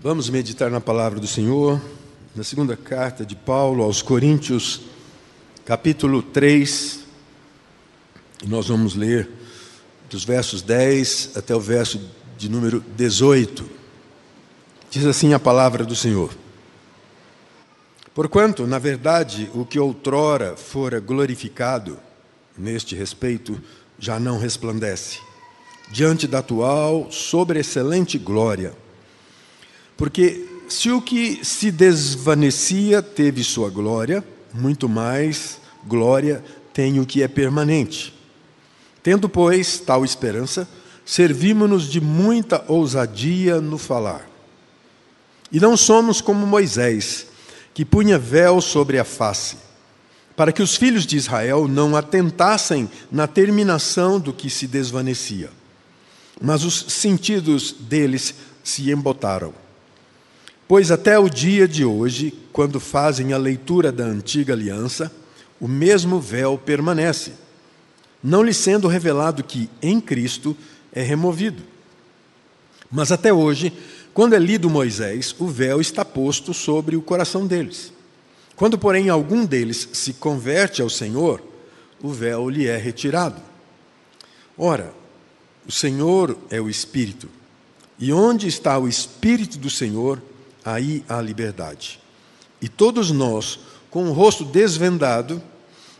Vamos meditar na palavra do Senhor, na segunda carta de Paulo aos Coríntios, capítulo 3, e nós vamos ler dos versos 10 até o verso de número 18. Diz assim a palavra do Senhor: Porquanto, na verdade, o que outrora fora glorificado, neste respeito, já não resplandece, diante da atual sobreexcelente glória porque se o que se desvanecia teve sua glória, muito mais glória tem o que é permanente. Tendo, pois, tal esperança, servimos-nos de muita ousadia no falar. E não somos como Moisés, que punha véu sobre a face, para que os filhos de Israel não atentassem na terminação do que se desvanecia. Mas os sentidos deles se embotaram Pois até o dia de hoje, quando fazem a leitura da antiga aliança, o mesmo véu permanece, não lhe sendo revelado que em Cristo é removido. Mas até hoje, quando é lido Moisés, o véu está posto sobre o coração deles. Quando, porém, algum deles se converte ao Senhor, o véu lhe é retirado. Ora, o Senhor é o Espírito, e onde está o Espírito do Senhor, aí há liberdade. E todos nós, com o rosto desvendado,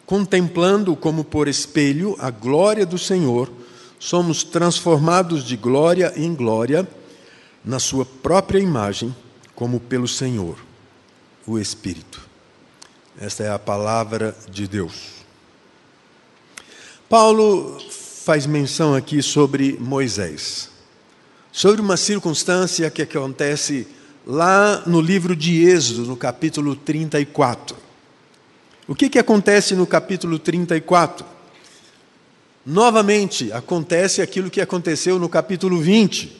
contemplando como por espelho a glória do Senhor, somos transformados de glória em glória na Sua própria imagem, como pelo Senhor, o Espírito. Esta é a palavra de Deus. Paulo faz menção aqui sobre Moisés, sobre uma circunstância que acontece lá no livro de Êxodo, no capítulo 34. O que, que acontece no capítulo 34? Novamente, acontece aquilo que aconteceu no capítulo 20.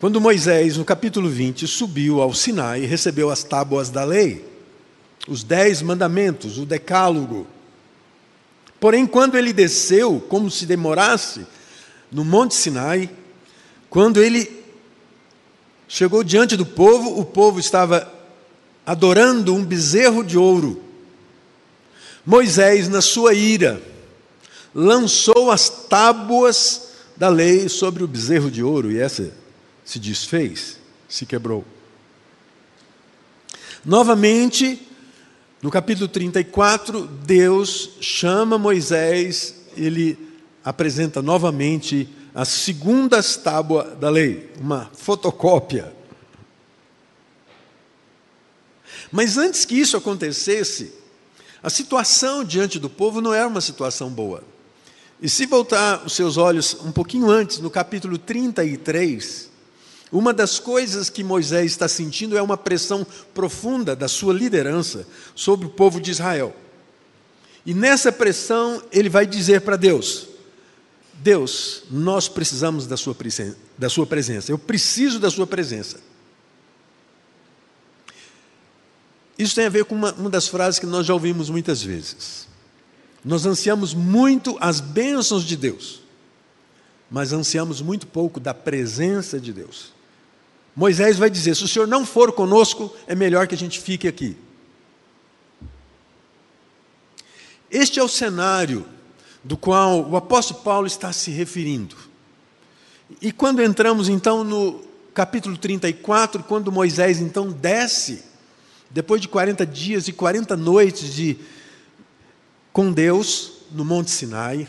Quando Moisés, no capítulo 20, subiu ao Sinai e recebeu as tábuas da lei, os dez mandamentos, o decálogo. Porém, quando ele desceu, como se demorasse, no Monte Sinai, quando ele Chegou diante do povo, o povo estava adorando um bezerro de ouro. Moisés, na sua ira, lançou as tábuas da lei sobre o bezerro de ouro e essa se desfez, se quebrou. Novamente, no capítulo 34, Deus chama Moisés, ele apresenta novamente as segundas tábuas da lei, uma fotocópia. Mas antes que isso acontecesse, a situação diante do povo não era uma situação boa. E se voltar os seus olhos um pouquinho antes, no capítulo 33, uma das coisas que Moisés está sentindo é uma pressão profunda da sua liderança sobre o povo de Israel. E nessa pressão, ele vai dizer para Deus: Deus, nós precisamos da sua, presença, da sua presença. Eu preciso da sua presença. Isso tem a ver com uma, uma das frases que nós já ouvimos muitas vezes. Nós ansiamos muito as bênçãos de Deus, mas ansiamos muito pouco da presença de Deus. Moisés vai dizer: se o Senhor não for conosco, é melhor que a gente fique aqui. Este é o cenário do qual o apóstolo Paulo está se referindo. E quando entramos então no capítulo 34, quando Moisés então desce, depois de 40 dias e 40 noites de com Deus no Monte Sinai,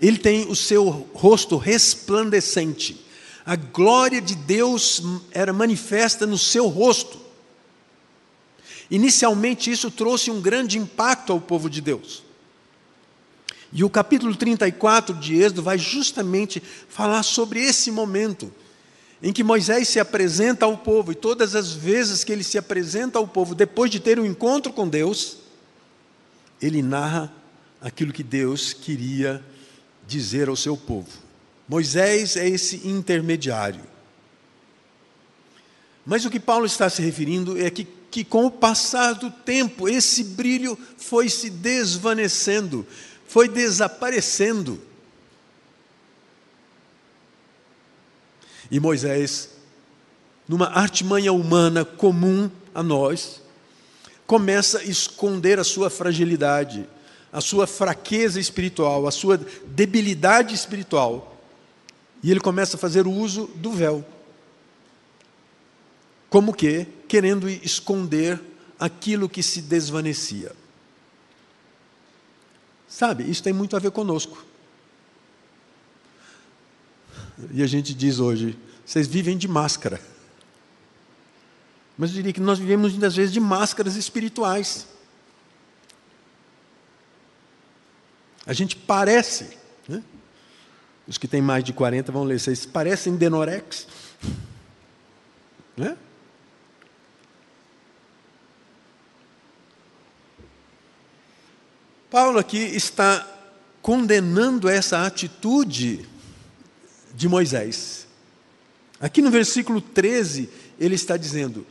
ele tem o seu rosto resplandecente. A glória de Deus era manifesta no seu rosto. Inicialmente, isso trouxe um grande impacto ao povo de Deus. E o capítulo 34 de Êxodo vai justamente falar sobre esse momento em que Moisés se apresenta ao povo, e todas as vezes que ele se apresenta ao povo, depois de ter um encontro com Deus, ele narra aquilo que Deus queria dizer ao seu povo. Moisés é esse intermediário. Mas o que Paulo está se referindo é que, que, com o passar do tempo, esse brilho foi se desvanecendo, foi desaparecendo. E Moisés, numa artimanha humana comum a nós, começa a esconder a sua fragilidade, a sua fraqueza espiritual, a sua debilidade espiritual. E ele começa a fazer o uso do véu. Como que? Querendo esconder aquilo que se desvanecia. Sabe, isso tem muito a ver conosco. E a gente diz hoje, vocês vivem de máscara. Mas eu diria que nós vivemos muitas vezes de máscaras espirituais. A gente parece, né? os que têm mais de 40 vão ler, vocês parecem Denorex. Né? Paulo aqui está condenando essa atitude de Moisés. Aqui no versículo 13, ele está dizendo: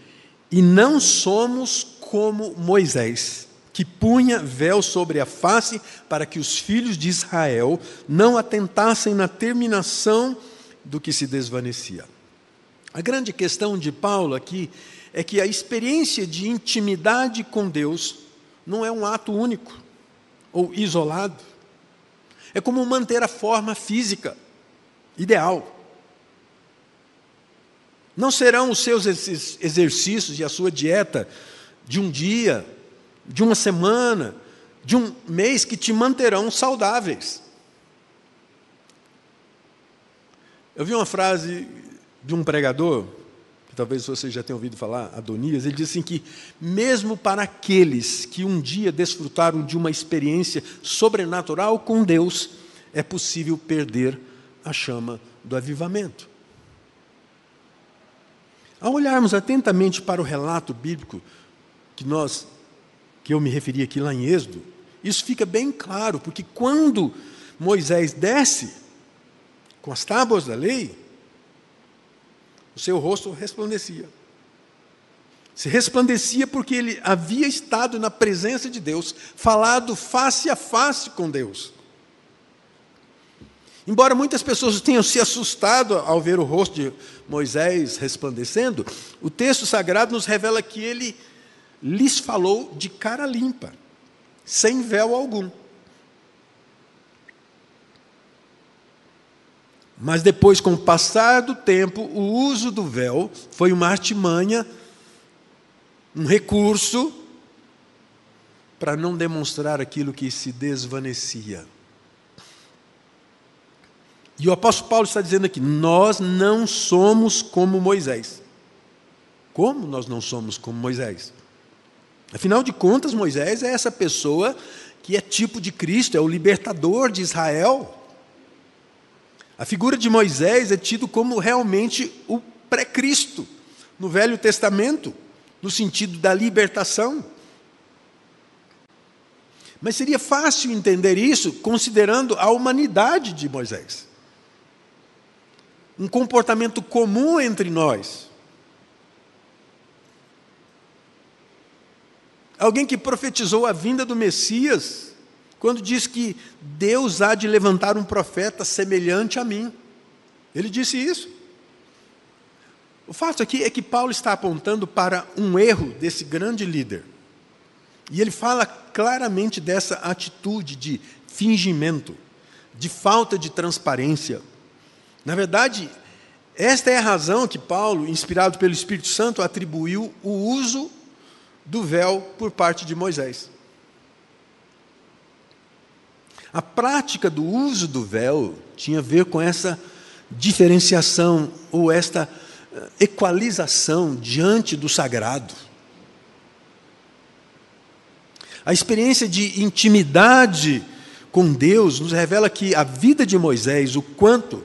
E não somos como Moisés, que punha véu sobre a face para que os filhos de Israel não atentassem na terminação do que se desvanecia. A grande questão de Paulo aqui é que a experiência de intimidade com Deus não é um ato único ou isolado. É como manter a forma física ideal. Não serão os seus exercícios e a sua dieta de um dia, de uma semana, de um mês que te manterão saudáveis. Eu vi uma frase de um pregador, talvez você já tenha ouvido falar, Adonias, ele disse assim que, mesmo para aqueles que um dia desfrutaram de uma experiência sobrenatural com Deus, é possível perder a chama do avivamento. Ao olharmos atentamente para o relato bíblico que nós que eu me referi aqui lá em Êxodo, isso fica bem claro, porque quando Moisés desce com as tábuas da lei, o seu rosto resplandecia. Se resplandecia porque ele havia estado na presença de Deus, falado face a face com Deus. Embora muitas pessoas tenham se assustado ao ver o rosto de Moisés resplandecendo, o texto sagrado nos revela que ele lhes falou de cara limpa, sem véu algum. Mas depois, com o passar do tempo, o uso do véu foi uma artimanha, um recurso para não demonstrar aquilo que se desvanecia. E o apóstolo Paulo está dizendo aqui: nós não somos como Moisés. Como nós não somos como Moisés? Afinal de contas, Moisés é essa pessoa que é tipo de Cristo, é o libertador de Israel. A figura de Moisés é tido como realmente o pré-Cristo no Velho Testamento, no sentido da libertação. Mas seria fácil entender isso considerando a humanidade de Moisés um comportamento comum entre nós. Alguém que profetizou a vinda do Messias, quando diz que Deus há de levantar um profeta semelhante a mim. Ele disse isso. O fato aqui é que Paulo está apontando para um erro desse grande líder. E ele fala claramente dessa atitude de fingimento, de falta de transparência, na verdade, esta é a razão que Paulo, inspirado pelo Espírito Santo, atribuiu o uso do véu por parte de Moisés. A prática do uso do véu tinha a ver com essa diferenciação ou esta eh, equalização diante do sagrado. A experiência de intimidade com Deus nos revela que a vida de Moisés, o quanto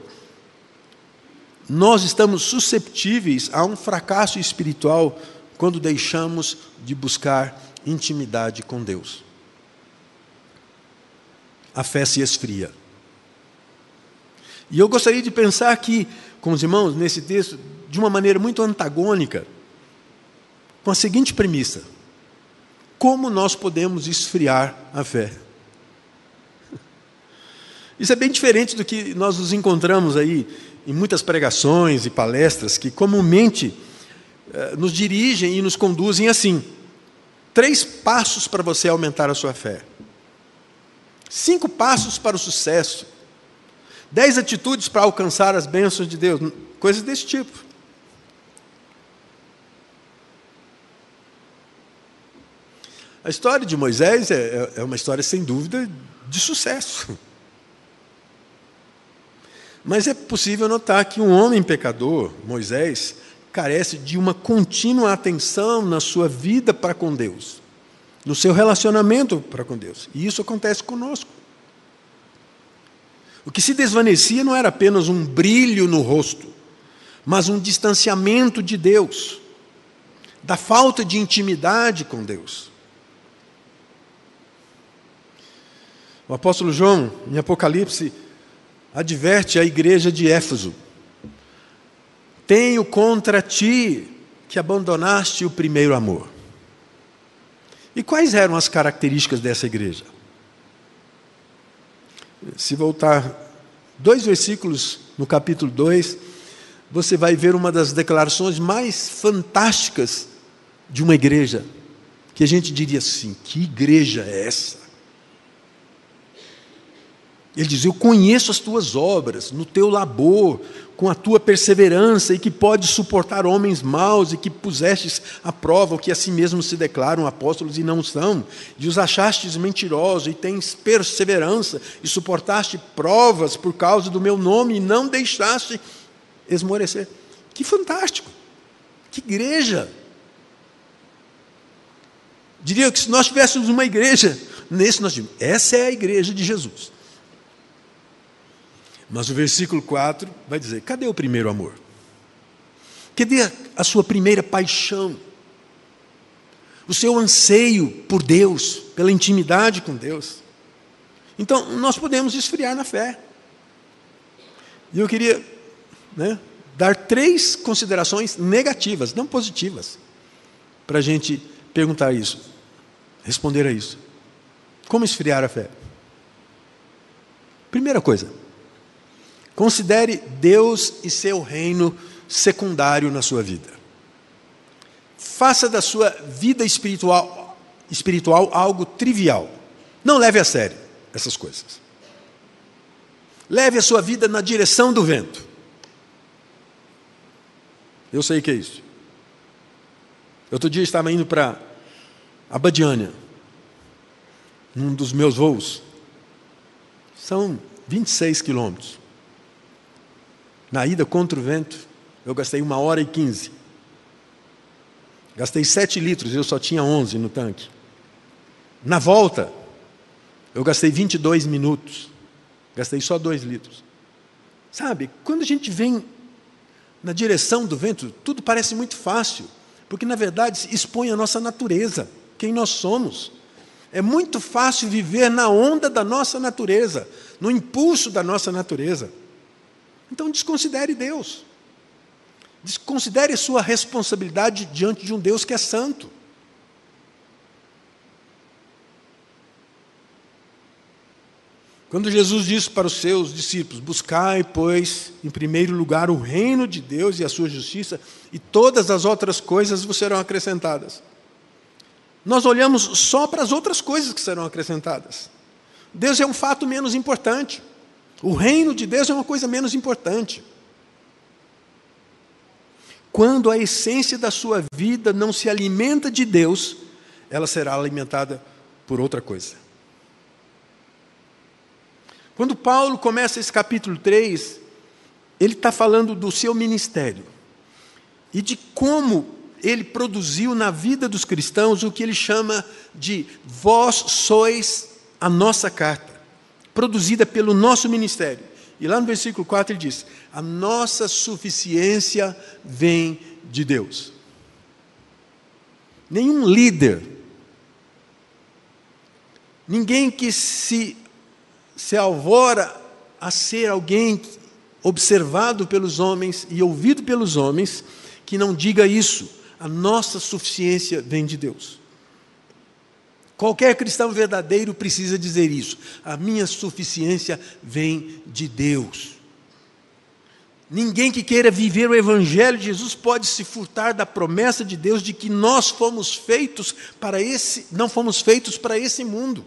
nós estamos susceptíveis a um fracasso espiritual quando deixamos de buscar intimidade com Deus. A fé se esfria. E eu gostaria de pensar aqui com os irmãos nesse texto de uma maneira muito antagônica, com a seguinte premissa: como nós podemos esfriar a fé? Isso é bem diferente do que nós nos encontramos aí em muitas pregações e palestras que comumente eh, nos dirigem e nos conduzem assim: três passos para você aumentar a sua fé, cinco passos para o sucesso, dez atitudes para alcançar as bênçãos de Deus, coisas desse tipo. A história de Moisés é, é, é uma história, sem dúvida, de sucesso. Mas é possível notar que um homem pecador, Moisés, carece de uma contínua atenção na sua vida para com Deus, no seu relacionamento para com Deus. E isso acontece conosco. O que se desvanecia não era apenas um brilho no rosto, mas um distanciamento de Deus, da falta de intimidade com Deus. O apóstolo João, em Apocalipse, adverte a igreja de Éfeso: Tenho contra ti que abandonaste o primeiro amor. E quais eram as características dessa igreja? Se voltar dois versículos no capítulo 2, você vai ver uma das declarações mais fantásticas de uma igreja, que a gente diria assim: que igreja é essa? Ele diz: Eu conheço as tuas obras, no teu labor, com a tua perseverança, e que podes suportar homens maus, e que pusestes à prova o que a si mesmos se declaram apóstolos e não são, e os achastes mentirosos, e tens perseverança, e suportaste provas por causa do meu nome, e não deixaste esmorecer. Que fantástico! Que igreja! Diria que se nós tivéssemos uma igreja, nesse nós diríamos, essa é a igreja de Jesus. Mas o versículo 4 vai dizer: cadê o primeiro amor? Cadê a sua primeira paixão? O seu anseio por Deus, pela intimidade com Deus? Então, nós podemos esfriar na fé. E eu queria né, dar três considerações negativas, não positivas, para a gente perguntar isso, responder a isso. Como esfriar a fé? Primeira coisa, Considere Deus e seu reino secundário na sua vida. Faça da sua vida espiritual, espiritual algo trivial. Não leve a sério essas coisas. Leve a sua vida na direção do vento. Eu sei o que é isso. Outro dia estava indo para Abadiânia, num dos meus voos. São 26 quilômetros. Na ida contra o vento, eu gastei uma hora e quinze. Gastei sete litros, eu só tinha onze no tanque. Na volta, eu gastei 22 minutos. Gastei só dois litros. Sabe, quando a gente vem na direção do vento, tudo parece muito fácil, porque na verdade expõe a nossa natureza, quem nós somos. É muito fácil viver na onda da nossa natureza, no impulso da nossa natureza. Então desconsidere Deus. Desconsidere sua responsabilidade diante de um Deus que é santo. Quando Jesus disse para os seus discípulos: Buscai, pois, em primeiro lugar o reino de Deus e a sua justiça, e todas as outras coisas vos serão acrescentadas. Nós olhamos só para as outras coisas que serão acrescentadas. Deus é um fato menos importante. O reino de Deus é uma coisa menos importante. Quando a essência da sua vida não se alimenta de Deus, ela será alimentada por outra coisa. Quando Paulo começa esse capítulo 3, ele está falando do seu ministério e de como ele produziu na vida dos cristãos o que ele chama de vós sois a nossa carta produzida pelo nosso ministério. E lá no versículo 4 ele diz: A nossa suficiência vem de Deus. Nenhum líder, ninguém que se, se alvora a ser alguém observado pelos homens e ouvido pelos homens, que não diga isso. A nossa suficiência vem de Deus. Qualquer cristão verdadeiro precisa dizer isso. A minha suficiência vem de Deus. Ninguém que queira viver o Evangelho de Jesus pode se furtar da promessa de Deus de que nós fomos feitos para esse, não fomos feitos para esse mundo.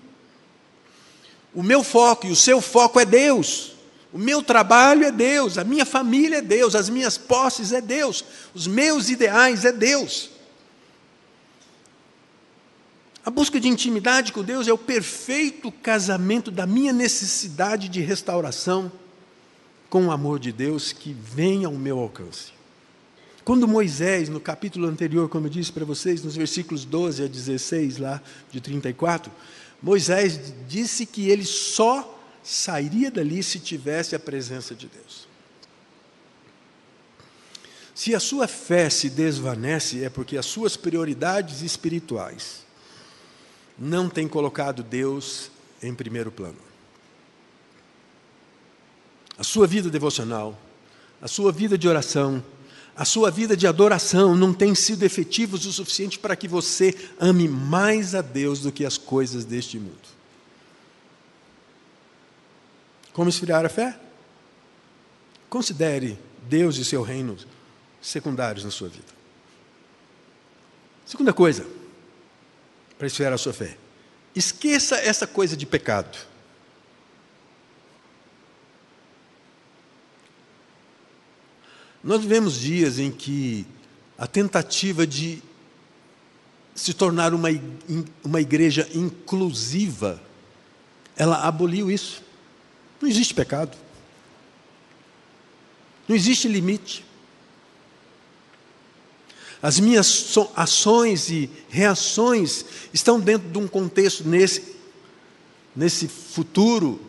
O meu foco e o seu foco é Deus. O meu trabalho é Deus, a minha família é Deus, as minhas posses é Deus, os meus ideais é Deus. A busca de intimidade com Deus é o perfeito casamento da minha necessidade de restauração com o amor de Deus que vem ao meu alcance. Quando Moisés, no capítulo anterior, como eu disse para vocês, nos versículos 12 a 16, lá de 34, Moisés disse que ele só sairia dali se tivesse a presença de Deus. Se a sua fé se desvanece, é porque as suas prioridades espirituais não têm colocado Deus em primeiro plano a sua vida devocional, a sua vida de oração, a sua vida de adoração não tem sido efetivos o suficiente para que você ame mais a Deus do que as coisas deste mundo. Como esfriar a fé? Considere Deus e seu reino secundários na sua vida. Segunda coisa, para esfriar a sua fé: esqueça essa coisa de pecado. Nós vivemos dias em que a tentativa de se tornar uma, uma igreja inclusiva, ela aboliu isso. Não existe pecado. Não existe limite. As minhas ações e reações estão dentro de um contexto nesse, nesse futuro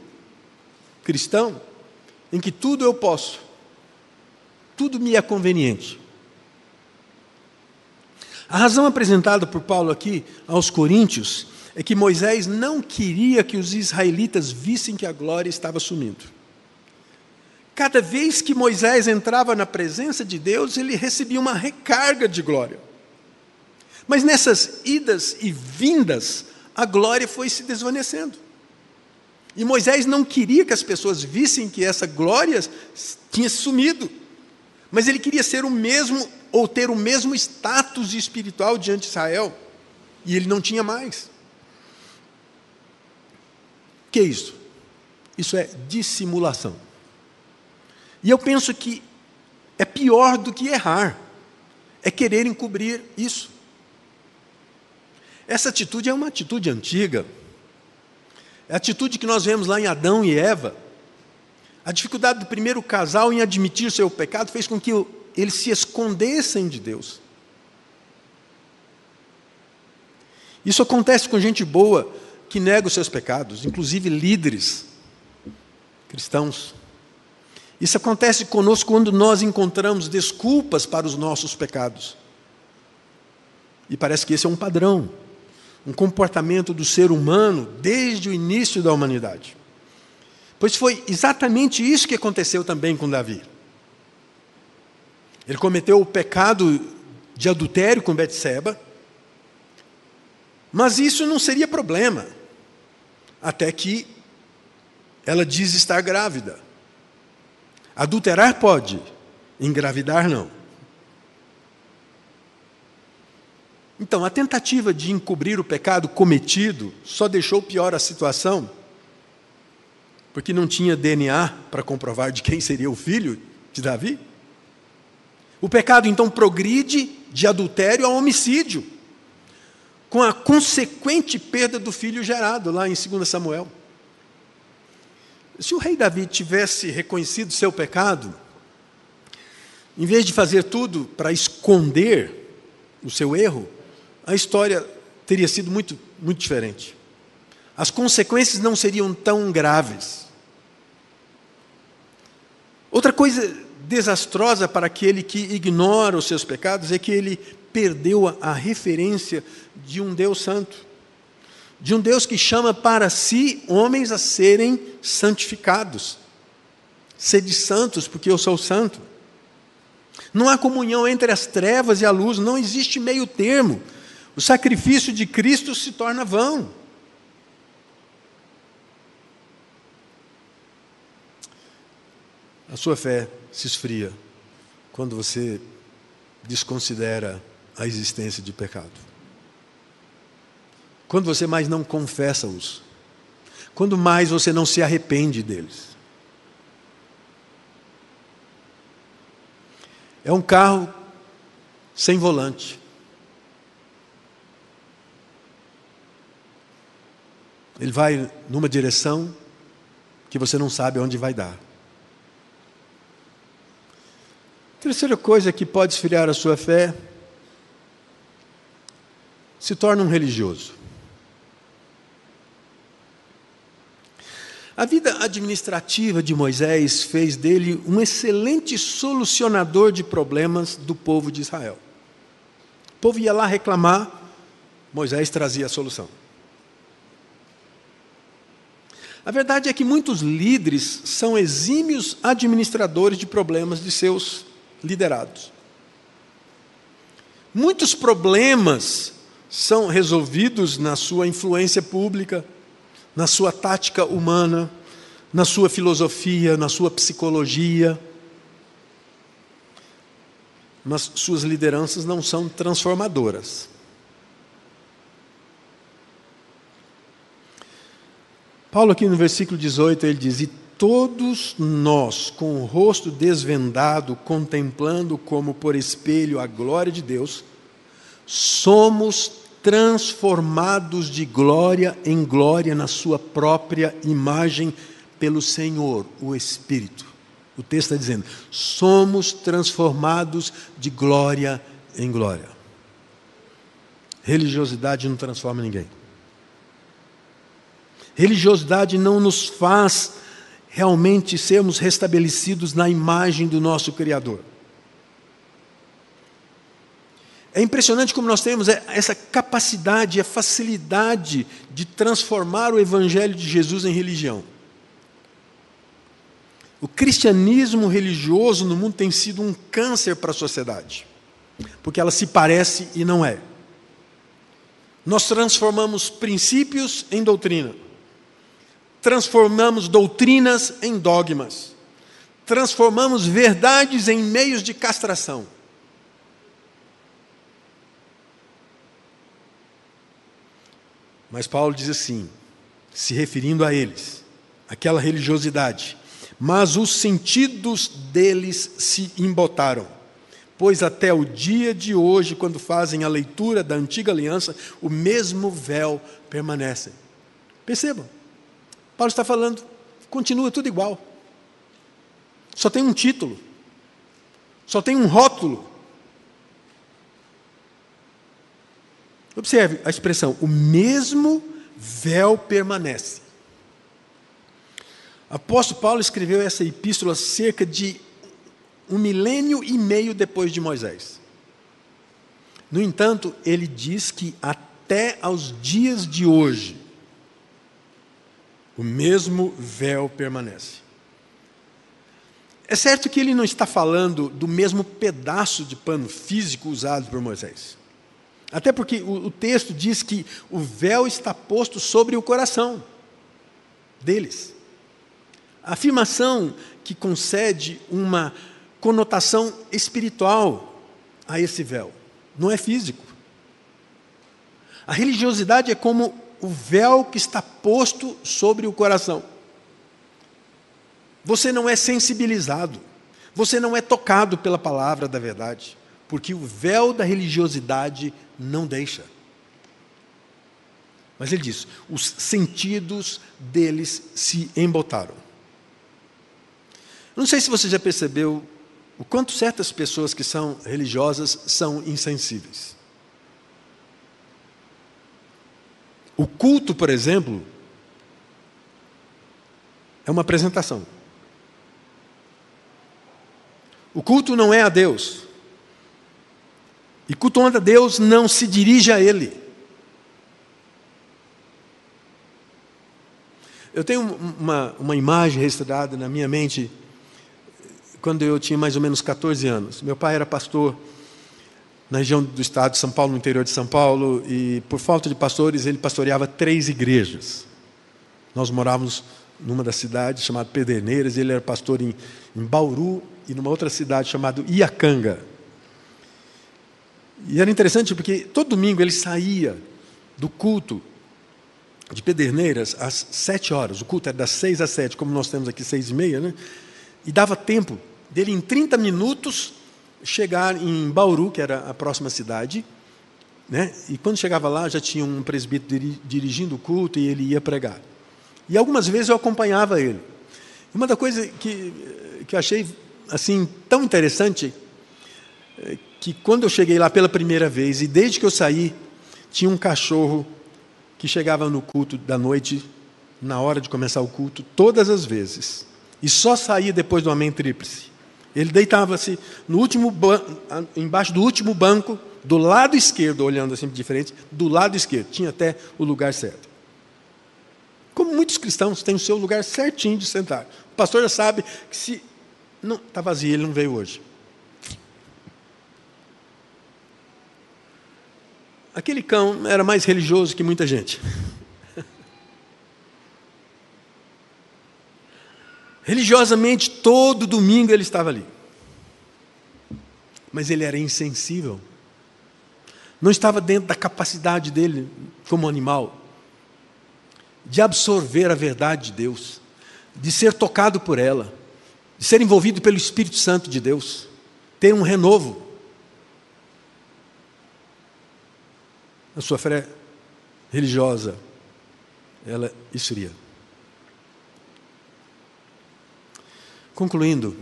cristão, em que tudo eu posso tudo me é conveniente. A razão apresentada por Paulo aqui aos Coríntios é que Moisés não queria que os israelitas vissem que a glória estava sumindo. Cada vez que Moisés entrava na presença de Deus, ele recebia uma recarga de glória. Mas nessas idas e vindas, a glória foi se desvanecendo. E Moisés não queria que as pessoas vissem que essa glória tinha sumido mas ele queria ser o mesmo ou ter o mesmo status espiritual diante de Israel, e ele não tinha mais. O que é isso? Isso é dissimulação. E eu penso que é pior do que errar, é querer encobrir isso. Essa atitude é uma atitude antiga, é a atitude que nós vemos lá em Adão e Eva a dificuldade do primeiro casal em admitir seu pecado fez com que eles se escondessem de Deus. Isso acontece com gente boa que nega os seus pecados, inclusive líderes cristãos. Isso acontece conosco quando nós encontramos desculpas para os nossos pecados. E parece que esse é um padrão, um comportamento do ser humano desde o início da humanidade. Pois foi exatamente isso que aconteceu também com Davi. Ele cometeu o pecado de adultério com Betseba, mas isso não seria problema, até que ela diz estar grávida. Adulterar pode, engravidar não. Então, a tentativa de encobrir o pecado cometido só deixou pior a situação porque não tinha DNA para comprovar de quem seria o filho de Davi. O pecado então progride de adultério a homicídio, com a consequente perda do filho gerado, lá em 2 Samuel. Se o rei Davi tivesse reconhecido seu pecado, em vez de fazer tudo para esconder o seu erro, a história teria sido muito, muito diferente. As consequências não seriam tão graves. Outra coisa desastrosa para aquele que ignora os seus pecados é que ele perdeu a, referência de um Deus santo, de um Deus que chama para si homens a serem santificados. Sede santos, porque eu sou santo. Não há comunhão entre as trevas e a luz, não existe meio termo. O sacrifício de Cristo se torna vão. A sua fé se esfria quando você desconsidera a existência de pecado. Quando você mais não confessa-os. Quando mais você não se arrepende deles. É um carro sem volante. Ele vai numa direção que você não sabe onde vai dar. Terceira coisa que pode esfriar a sua fé, se torna um religioso. A vida administrativa de Moisés fez dele um excelente solucionador de problemas do povo de Israel. O povo ia lá reclamar, Moisés trazia a solução. A verdade é que muitos líderes são exímios administradores de problemas de seus liderados. Muitos problemas são resolvidos na sua influência pública, na sua tática humana, na sua filosofia, na sua psicologia. Mas suas lideranças não são transformadoras. Paulo, aqui no versículo 18, ele diz: E todos nós, com o rosto desvendado, contemplando como por espelho a glória de Deus, somos transformados de glória em glória na Sua própria imagem pelo Senhor, o Espírito. O texto está dizendo: somos transformados de glória em glória. Religiosidade não transforma ninguém. Religiosidade não nos faz realmente sermos restabelecidos na imagem do nosso Criador. É impressionante como nós temos essa capacidade, a facilidade de transformar o Evangelho de Jesus em religião. O cristianismo religioso no mundo tem sido um câncer para a sociedade, porque ela se parece e não é. Nós transformamos princípios em doutrina transformamos doutrinas em dogmas, transformamos verdades em meios de castração. Mas Paulo diz assim, se referindo a eles, aquela religiosidade, mas os sentidos deles se embotaram, pois até o dia de hoje, quando fazem a leitura da antiga aliança, o mesmo véu permanece. Percebam, Paulo está falando, continua tudo igual. Só tem um título, só tem um rótulo. Observe a expressão: o mesmo véu permanece. Apóstolo Paulo escreveu essa epístola cerca de um milênio e meio depois de Moisés. No entanto, ele diz que até aos dias de hoje, o mesmo véu permanece. É certo que ele não está falando do mesmo pedaço de pano físico usado por Moisés. Até porque o, o texto diz que o véu está posto sobre o coração deles. A afirmação que concede uma conotação espiritual a esse véu, não é físico. A religiosidade é como o véu que está posto sobre o coração. Você não é sensibilizado, você não é tocado pela palavra da verdade, porque o véu da religiosidade não deixa. Mas ele diz: os sentidos deles se embotaram. Não sei se você já percebeu o quanto certas pessoas que são religiosas são insensíveis. O culto, por exemplo, é uma apresentação. O culto não é a Deus. E cultuando a Deus não se dirige a Ele. Eu tenho uma, uma imagem registrada na minha mente quando eu tinha mais ou menos 14 anos. Meu pai era pastor na região do estado de São Paulo, no interior de São Paulo, e por falta de pastores, ele pastoreava três igrejas. Nós morávamos numa das cidades chamada Pederneiras, ele era pastor em, em Bauru e numa outra cidade chamada Iacanga. E era interessante porque todo domingo ele saía do culto de Pederneiras às sete horas. O culto era das seis às sete, como nós temos aqui seis e meia, né? E dava tempo dele, em 30 minutos, chegar em Bauru, que era a próxima cidade, né? E quando chegava lá, já tinha um presbítero dirigindo o culto e ele ia pregar. E algumas vezes eu acompanhava ele. Uma da coisa que, que eu achei assim tão interessante é que quando eu cheguei lá pela primeira vez e desde que eu saí, tinha um cachorro que chegava no culto da noite, na hora de começar o culto, todas as vezes. E só saía depois do Amém Tríplice. Ele deitava-se no último embaixo do último banco, do lado esquerdo, olhando assim diferente, do lado esquerdo. Tinha até o lugar certo. Como muitos cristãos têm o seu lugar certinho de sentar. O pastor já sabe que se não está vazio, ele não veio hoje. Aquele cão era mais religioso que muita gente. Religiosamente, todo domingo ele estava ali. Mas ele era insensível. Não estava dentro da capacidade dele, como animal, de absorver a verdade de Deus, de ser tocado por ela, de ser envolvido pelo Espírito Santo de Deus, ter um renovo. A sua fé religiosa, ela esfria. Concluindo,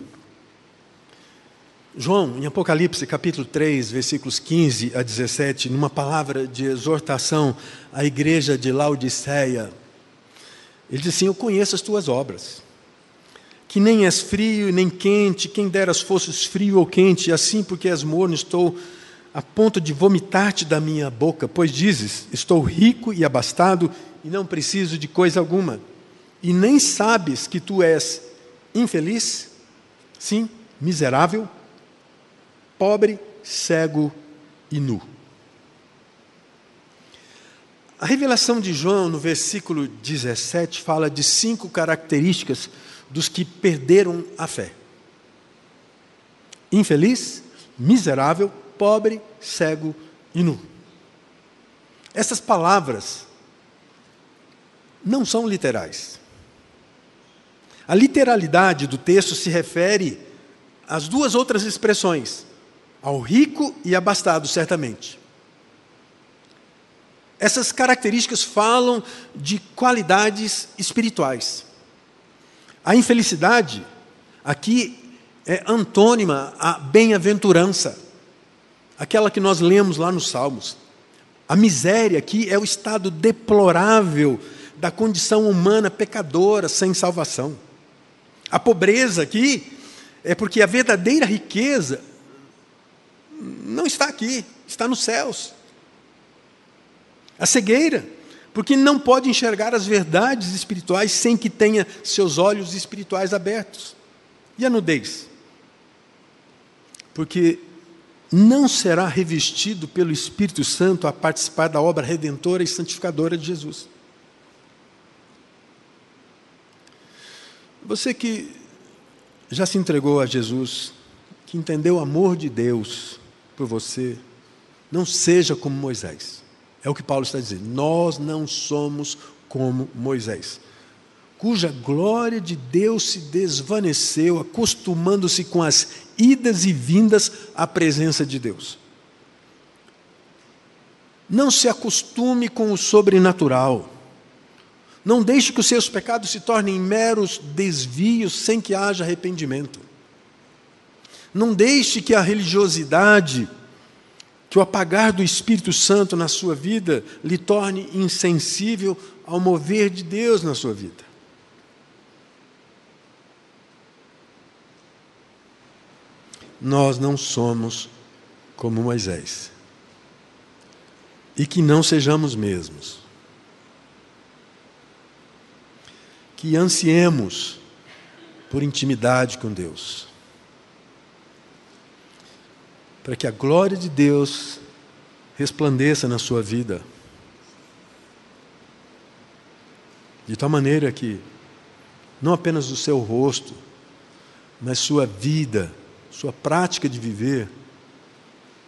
João, em Apocalipse capítulo 3, versículos 15 a 17, numa palavra de exortação à igreja de Laodiceia, ele diz assim: Eu conheço as tuas obras, que nem és frio nem quente, quem deras fosses frio ou quente, assim porque és morno, estou a ponto de vomitar-te da minha boca, pois dizes: Estou rico e abastado e não preciso de coisa alguma, e nem sabes que tu és infeliz, sim, miserável, pobre, cego e nu. A revelação de João, no versículo 17, fala de cinco características dos que perderam a fé: infeliz, miserável, pobre, cego e nu. Essas palavras não são literais. A literalidade do texto se refere às duas outras expressões, ao rico e abastado, certamente. Essas características falam de qualidades espirituais. A infelicidade, aqui, é antônima à bem-aventurança, aquela que nós lemos lá nos Salmos. A miséria aqui é o estado deplorável da condição humana pecadora, sem salvação. A pobreza aqui é porque a verdadeira riqueza não está aqui, está nos céus. A cegueira, porque não pode enxergar as verdades espirituais sem que tenha seus olhos espirituais abertos. E a nudez? Porque não será revestido pelo Espírito Santo a participar da obra redentora e santificadora de Jesus. Você que já se entregou a Jesus, que entendeu o amor de Deus por você, não seja como Moisés. É o que Paulo está dizendo. Nós não somos como Moisés, cuja glória de Deus se desvaneceu, acostumando-se com as idas e vindas à presença de Deus. Não se acostume com o sobrenatural. Não deixe que os seus pecados se tornem meros desvios sem que haja arrependimento. Não deixe que a religiosidade, que o apagar do Espírito Santo na sua vida lhe torne insensível ao mover de Deus na sua vida. Nós não somos como Moisés. E que não sejamos mesmos. que ansiemos por intimidade com Deus. Para que a glória de Deus resplandeça na sua vida. De tal maneira que não apenas o seu rosto, mas sua vida, sua prática de viver,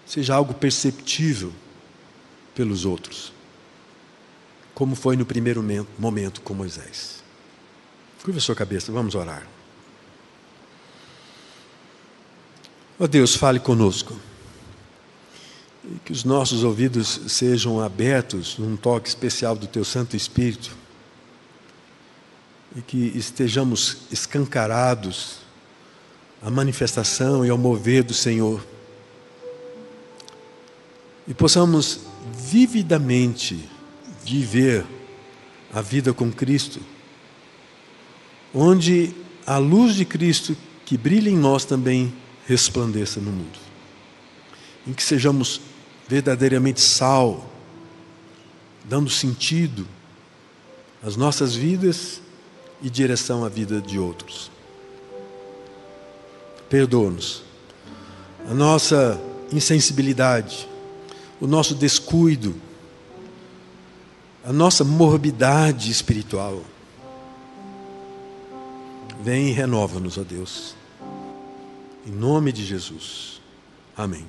seja algo perceptível pelos outros, como foi no primeiro momento com Moisés. Curva sua cabeça, vamos orar. Ó oh Deus, fale conosco. E que os nossos ouvidos sejam abertos num toque especial do Teu Santo Espírito. E que estejamos escancarados à manifestação e ao mover do Senhor. E possamos vividamente viver a vida com Cristo, onde a luz de Cristo que brilha em nós também resplandeça no mundo. Em que sejamos verdadeiramente sal, dando sentido às nossas vidas e direção à vida de outros. Perdoa-nos a nossa insensibilidade, o nosso descuido, a nossa morbidade espiritual. Vem e renova-nos, ó Deus. Em nome de Jesus. Amém.